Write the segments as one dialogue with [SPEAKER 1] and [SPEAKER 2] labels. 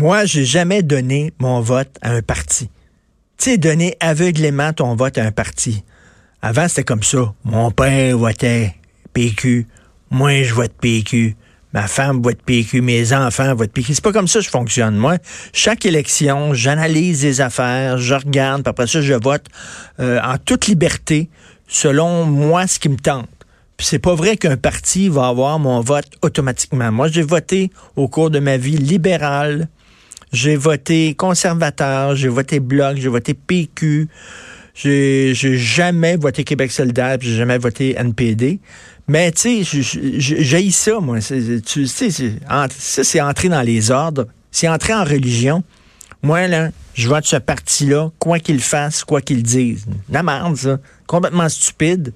[SPEAKER 1] Moi, j'ai jamais donné mon vote à un parti. Tu sais, donner aveuglément ton vote à un parti. Avant, c'était comme ça. Mon père votait PQ. Moi, je vote PQ. Ma femme vote PQ. Mes enfants votent PQ. C'est pas comme ça que je fonctionne. Moi, chaque élection, j'analyse les affaires, je regarde, puis après ça, je vote euh, en toute liberté, selon moi, ce qui me tente. Puis c'est pas vrai qu'un parti va avoir mon vote automatiquement. Moi, j'ai voté au cours de ma vie libérale, j'ai voté conservateur, j'ai voté Bloc, j'ai voté PQ. J'ai jamais voté Québec solidaire, j'ai jamais voté NPD. Mais tu sais, j'ai ça, moi. Tu sais, ça, c'est entrer dans les ordres. C'est entrer en religion. Moi, là, je vote ce parti-là, quoi qu'il fasse, quoi qu'il dise. La merde, ça. Complètement stupide.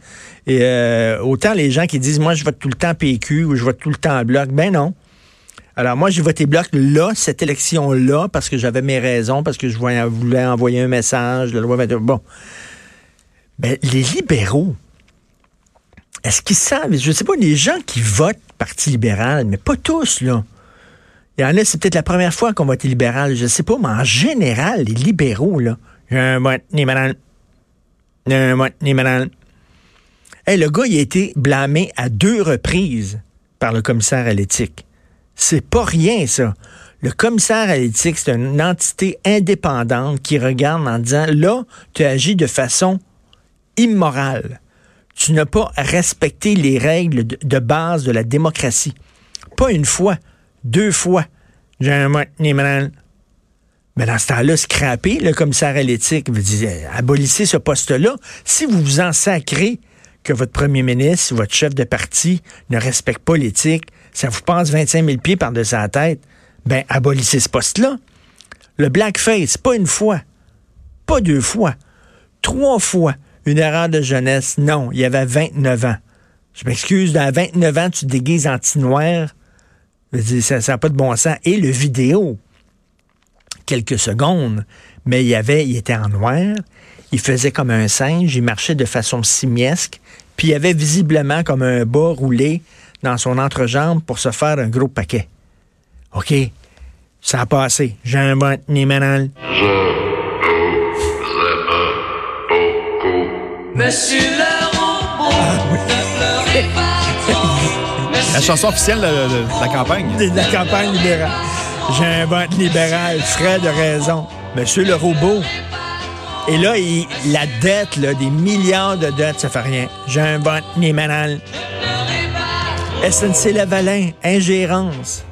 [SPEAKER 1] Et euh, autant les gens qui disent, moi, je vote tout le temps PQ ou je vote tout le temps Bloc. Ben non. Alors moi, j'ai voté bloc là, cette élection-là, parce que j'avais mes raisons, parce que je voulais envoyer un message, la loi 21. Bon. Ben, les libéraux, est-ce qu'ils savent? Je ne sais pas, les gens qui votent Parti libéral, mais pas tous, là. Il y en a, c'est peut-être la première fois qu'on vote libéral, je ne sais pas, mais en général, les libéraux, là, un vote libéral. Un vote libéral. Hey, le gars, il a été blâmé à deux reprises par le commissaire à l'éthique. C'est pas rien, ça. Le commissaire à l'éthique, c'est une entité indépendante qui regarde en disant, là, tu agis de façon immorale. Tu n'as pas respecté les règles de, base de la démocratie. Pas une fois, deux fois. J'ai un mais dans ce temps-là, scraper le commissaire à l'éthique, vous dites, abolissez ce poste-là. Si vous vous en sacrez que votre premier ministre, votre chef de parti ne respecte pas l'éthique, ça vous passe 25 000 pieds par-dessus la tête, ben abolissez ce poste-là. Le blackface, pas une fois, pas deux fois, trois fois. Une erreur de jeunesse, non, il y avait 29 ans. Je m'excuse, à 29 ans, tu te déguises anti-noir. Ça n'a pas de bon sens. Et le vidéo, quelques secondes, mais il avait, il était en noir, il faisait comme un singe, il marchait de façon simiesque, puis il avait visiblement comme un bas roulé dans son entrejambe pour se faire un gros paquet. OK, ça a passé. J'ai un bon numéral.
[SPEAKER 2] Monsieur le robot,
[SPEAKER 3] La chanson officielle de, la campagne.
[SPEAKER 1] De la campagne libérale. J'ai un vote libéral, Fred de raison. Monsieur le robot. Et là, la dette, là, des milliards de dettes, ça fait rien. J'ai un vote libéral. SNC-Lavalin, ingérence.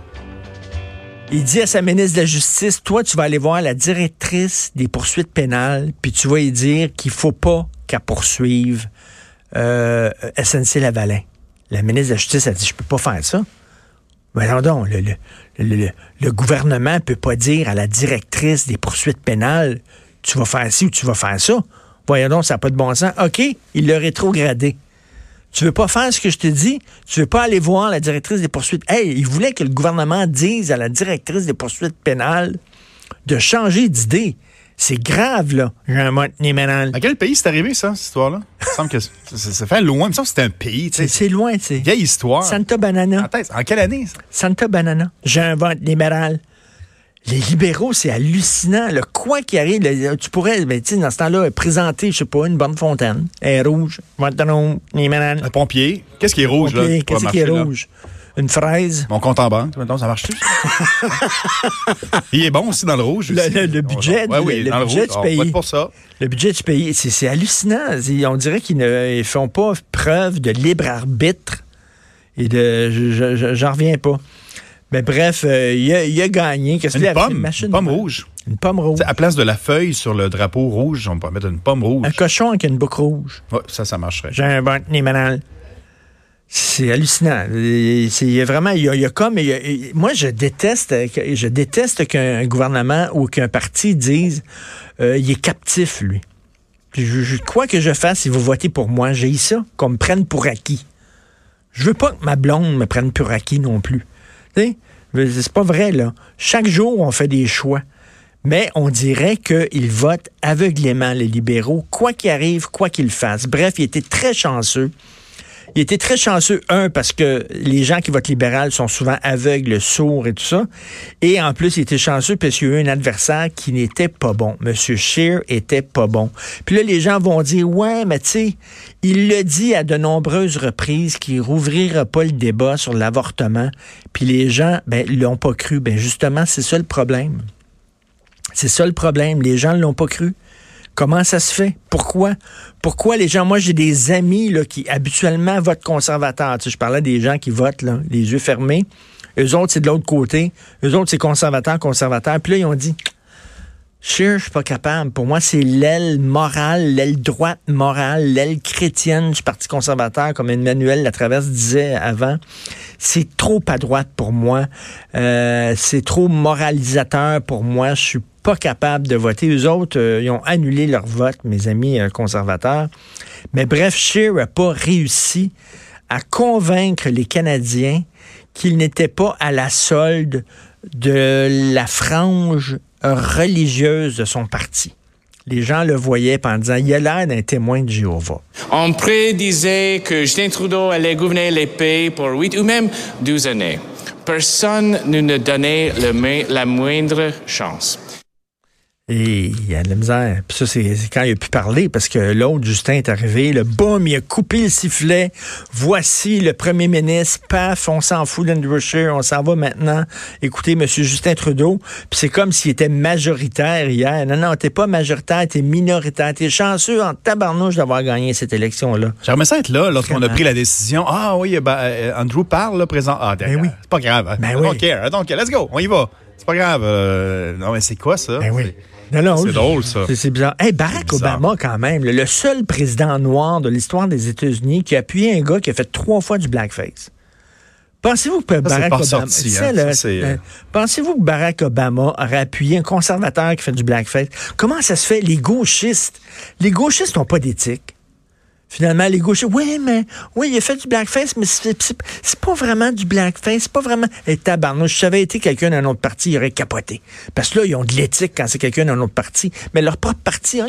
[SPEAKER 1] Il dit à sa ministre de la Justice, toi, tu vas aller voir la directrice des poursuites pénales, puis tu vas lui dire qu'il faut pas qu'elle poursuive euh, SNC-Lavalin. La ministre de la Justice a dit, je peux pas faire ça. Mais non, non, le, le, le, gouvernement peut pas dire à la directrice des poursuites pénales, tu vas faire ci ou tu vas faire ça. Voyons donc, ça n'a pas de bon sens. OK, il l'a rétrogradé. Tu veux pas faire ce que je te dis? Tu veux pas aller voir la directrice des poursuites? Hey, il voulait que le gouvernement dise à la directrice des poursuites pénales de changer d'idée. C'est grave, là.
[SPEAKER 3] À quel pays c'est arrivé, ça, cette histoire-là? Ça semble que ça, fait loin. Il me semble que c'est un pays,
[SPEAKER 1] C'est loin, tu sais.
[SPEAKER 3] Vieille histoire.
[SPEAKER 1] Santa Banana.
[SPEAKER 3] En, quelle année, ça?
[SPEAKER 1] Santa Banana. J'ai un vote libéral. Les libéraux, c'est hallucinant. Le quoi qui arrive, tu pourrais, ben, dans ce temps-là, présenter, je sais pas, une bonne fontaine. Elle est rouge.
[SPEAKER 3] Un pompier. Qu'est-ce qui est rouge, là?
[SPEAKER 1] Qu'est-ce qui est rouge? Une fraise.
[SPEAKER 3] Mon compte en banque, maintenant, ça marche-tu? il est bon aussi dans le rouge.
[SPEAKER 1] Le, budget,
[SPEAKER 3] oui, le, budget du pays. pour ça.
[SPEAKER 1] Le budget du pays, c'est hallucinant. On dirait qu'ils ne font pas preuve de libre arbitre. Et de. J'en reviens pas. Mais bref, euh, il, a, gagné.
[SPEAKER 3] Qu'est-ce qu'il a pomme, Une pomme rouge.
[SPEAKER 1] Une pomme rouge.
[SPEAKER 3] à place de la feuille sur le drapeau rouge, on peut mettre une pomme rouge.
[SPEAKER 1] Un cochon avec une boucle rouge.
[SPEAKER 3] Oui, ça, ça marcherait.
[SPEAKER 1] J'ai un bon numéral. C'est hallucinant. C'est vraiment, il y, a, il y a comme, il y a- moi je déteste, je déteste qu'un gouvernement ou qu'un parti dise, euh, il est captif lui. Je, je- quoi que je fasse, si vous votez pour moi, j'ai ça, qu'on me prenne pour acquis. Je veux pas que ma blonde me prenne pour acquis non plus. C'est pas vrai là. Chaque jour, on fait des choix. Mais on dirait qu'ils votent aveuglément, les libéraux, quoi qu'il arrive, quoi qu'ils fassent. Bref, il était très chanceux. Il était très chanceux, un, parce que les gens qui votent libéral sont souvent aveugles, sourds et tout ça. Et en plus, il était chanceux parce qu'il y a eu un adversaire qui n'était pas bon. Monsieur Scheer était pas bon. Puis là, les gens vont dire, ouais, mais tu sais, il le dit à de nombreuses reprises qu'il rouvrira pas le débat sur l'avortement. Puis les gens, ben, l'ont pas cru. Ben, justement, c'est ça le problème. C'est ça le problème. Les gens ne l'ont pas cru. Comment ça se fait? Pourquoi? Pourquoi les gens, moi j'ai des amis là, qui habituellement votent conservateur. Tu sais, je parlais des gens qui votent les yeux fermés. Eux autres, c'est de l'autre côté. Eux autres, c'est conservateur, conservateur. Puis là, ils ont dit, Cher, je suis pas capable. Pour moi, c'est l'aile morale, l'aile droite morale, l'aile chrétienne du Parti conservateur, comme Emmanuel Latraverse disait avant. C'est trop à droite pour moi. Euh, c'est trop moralisateur pour moi. Je suis pas capable de voter. Eux autres, euh, ils ont annulé leur vote, mes amis euh, conservateurs. Mais bref, Scheer n'a pas réussi à convaincre les Canadiens qu'il n'était pas à la solde de la frange religieuse de son parti. Les gens le voyaient en disant, il a l'air d'un témoin de Jéhovah.
[SPEAKER 4] On prédisait que Justin Trudeau allait gouverner les pays pour 8 ou même 12 années. Personne ne nous donnait la moindre chance.
[SPEAKER 1] Et il y a de la misère. Puis ça, c'est quand il a pu parler, parce que l'autre, Justin, est arrivé, le boum, il a coupé le sifflet. Voici le premier ministre, paf, on s'en fout d'Andrew Scheer, on s'en va maintenant écouter M. Justin Trudeau. Puis c'est comme s'il était majoritaire hier. Non, non, t'es pas majoritaire, t'es minoritaire. T'es chanceux en tabarnouche d'avoir gagné cette élection-là.
[SPEAKER 3] J'aimerais ça être là lorsqu'on a pris la décision. Ah oui, ben, euh, Andrew parle là, présent. Ah,
[SPEAKER 1] Ben oui.
[SPEAKER 3] C'est pas grave. hein.
[SPEAKER 1] Ben
[SPEAKER 3] I
[SPEAKER 1] oui.
[SPEAKER 3] don't care. I don't care. Let's go. On y va. C'est pas grave. Euh, non, mais c'est quoi ça?
[SPEAKER 1] Ben oui.
[SPEAKER 3] C'est- drôle, ça.
[SPEAKER 1] C'est- bizarre. Hey, Barack
[SPEAKER 3] bizarre.
[SPEAKER 1] Obama, quand même, le, seul président noir de l'histoire des États-Unis qui a appuyé un gars qui a fait trois fois du blackface. Pensez-vous que Barack Obama.
[SPEAKER 3] hein. Ça, c'est,
[SPEAKER 1] euh, Pensez-vous que Barack Obama aurait appuyé un conservateur qui fait du blackface? Comment ça se fait? Les gauchistes? Les gauchistes n'ont pas d'éthique. Finalement, les gauchistes, oui, mais, oui, il a fait du blackface, mais c'est pas vraiment du blackface, c'est pas vraiment. Et tabarnouche, si ça avait été quelqu'un d'un autre parti, il aurait capoté. Parce que là, ils ont de l'éthique quand c'est quelqu'un d'un autre parti. Mais leur propre parti, non,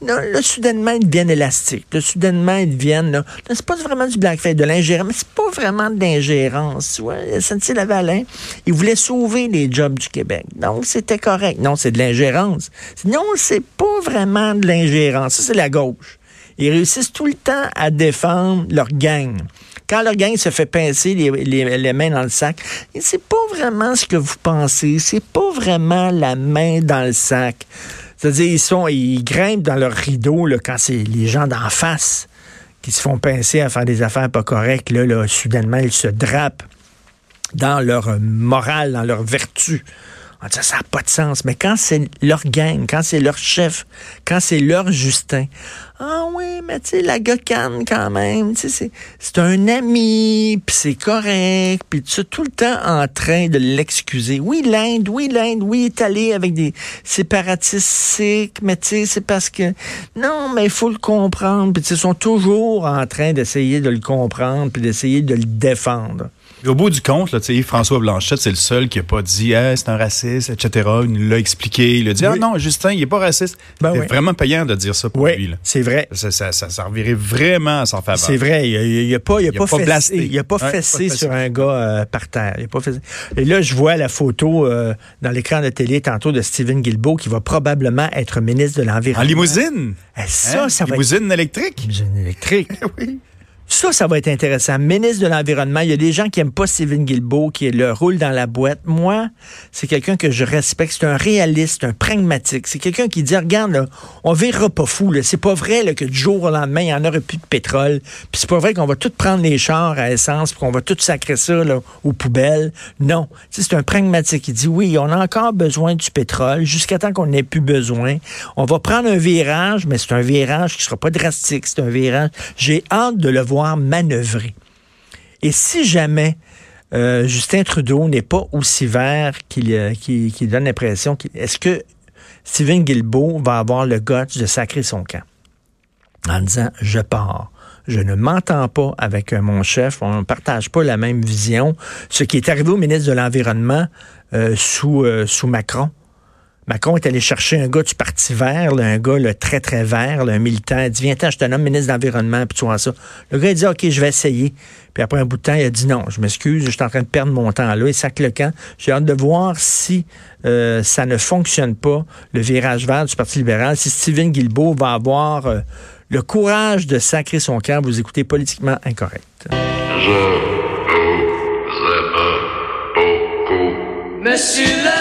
[SPEAKER 1] non, là, soudainement, ils deviennent élastiques. Là, soudainement, ils deviennent, là, c'est pas vraiment du blackface, de l'ingérence, mais c'est pas vraiment de l'ingérence. Tu vois, SNC-Lavalin, ils voulaient sauver les jobs du Québec. Donc, c'était correct. Non, c'est de l'ingérence. Non, c'est pas vraiment de l'ingérence. Ça, c'est la gauche. Ils réussissent tout le temps à défendre leur gang. Quand leur gang se fait pincer les, les- mains dans le sac, c'est pas vraiment ce que vous pensez. C'est pas vraiment la main dans le sac. C'est-à-dire, ils sont, ils grimpent dans leur rideau là, quand c'est les gens d'en face qui se font pincer à faire des affaires pas correctes. Là, là, soudainement, ils se drapent dans leur morale, dans leur vertu. Ça n'a pas de sens. Mais quand c'est leur gang, quand c'est leur chef, quand c'est leur Justin, ah oui, mais tu sais, la gocane quand même, tu sais, c'est- un ami, puis c'est correct, puis tu es tout le temps en train de l'excuser. Oui, l'Inde, oui, l'Inde, oui, est allé avec des séparatistes mais tu sais, c'est parce que, non, mais il faut le comprendre, puis ils sont toujours en train d'essayer de le comprendre, puis d'essayer de le défendre.
[SPEAKER 3] Au bout du compte, là, François Blanchette, c'est le seul qui a pas dit Hey, c'est un raciste, etc. Il nous l'a expliqué. Il a dit
[SPEAKER 1] Oui.
[SPEAKER 3] Ah non, Justin, il est pas raciste.
[SPEAKER 1] Ben
[SPEAKER 3] c'est
[SPEAKER 1] oui.
[SPEAKER 3] vraiment payant de dire ça pour lui.
[SPEAKER 1] Oui,
[SPEAKER 3] Là.
[SPEAKER 1] c'est vrai.
[SPEAKER 3] Ça, ça, ça servirait vraiment à s'en faveur.
[SPEAKER 1] C'est vrai, il n'a pas, il a
[SPEAKER 3] Il a
[SPEAKER 1] pas,
[SPEAKER 3] pas
[SPEAKER 1] fessé, il a pas
[SPEAKER 3] Ouais,
[SPEAKER 1] fessé
[SPEAKER 3] pas fessé.
[SPEAKER 1] sur un gars euh, par terre. Il a pas fessé. Et là, je vois la photo euh, dans l'écran de télé tantôt de Stephen Guilbeault qui va probablement être ministre de
[SPEAKER 3] En
[SPEAKER 1] l'Environnement.
[SPEAKER 3] limousine?
[SPEAKER 1] Eh, ça,
[SPEAKER 3] Hein?
[SPEAKER 1] ça va être
[SPEAKER 3] limousine électrique?
[SPEAKER 1] Limousine électrique.
[SPEAKER 3] oui.
[SPEAKER 1] Ça, ça va être intéressant. Ministre de l'Environnement, il y a des gens qui aiment pas Stephen Guilbeault, qui le roule dans la boîte. Moi, c'est quelqu'un que je respecte. C'est un réaliste, un pragmatique. C'est quelqu'un qui dit, regarde, là, on verra pas fou. C'est pas vrai là, que du jour au lendemain, il y en aurait plus de pétrole. Puis c'est pas vrai qu'on va tout prendre les chars à essence, puis qu'on va tout sacrer ça là, aux poubelles. Non. C'est un pragmatique. Il dit, oui, on a encore besoin du pétrole jusqu'à temps qu'on n'ait plus besoin. On va prendre un virage, mais c'est un virage qui sera pas drastique. C'est un virage. J'ai hâte de le voir manœuvrer. Et si jamais euh, Justin Trudeau n'est pas aussi vert qu'il euh, donne l'impression, est-ce que Stephen Guilbeault va avoir le guts de sacrer son camp? En disant je pars. Je ne m'entends pas avec euh, mon chef, on ne partage pas la même vision. Ce qui est arrivé au ministre de l'Environnement sous Macron. Macron est allé chercher un gars du Parti vert, là, un gars là, très, très vert, là, un militant. Il dit, viens je te nomme ministre de l'Environnement, puis tu vois ça. Le gars, il dit, OK, je vais essayer. Puis après un bout de temps, il a dit, non, je m'excuse, je suis en train de perdre mon temps là. Il sac le camp. J'ai hâte de voir si euh, ça ne fonctionne pas, le virage vert du Parti libéral, si Stephen Guilbeault va avoir euh, le courage de sacrer son camp. Vous écoutez politiquement incorrect.
[SPEAKER 2] Je vous aime beaucoup.
[SPEAKER 5] Monsieur le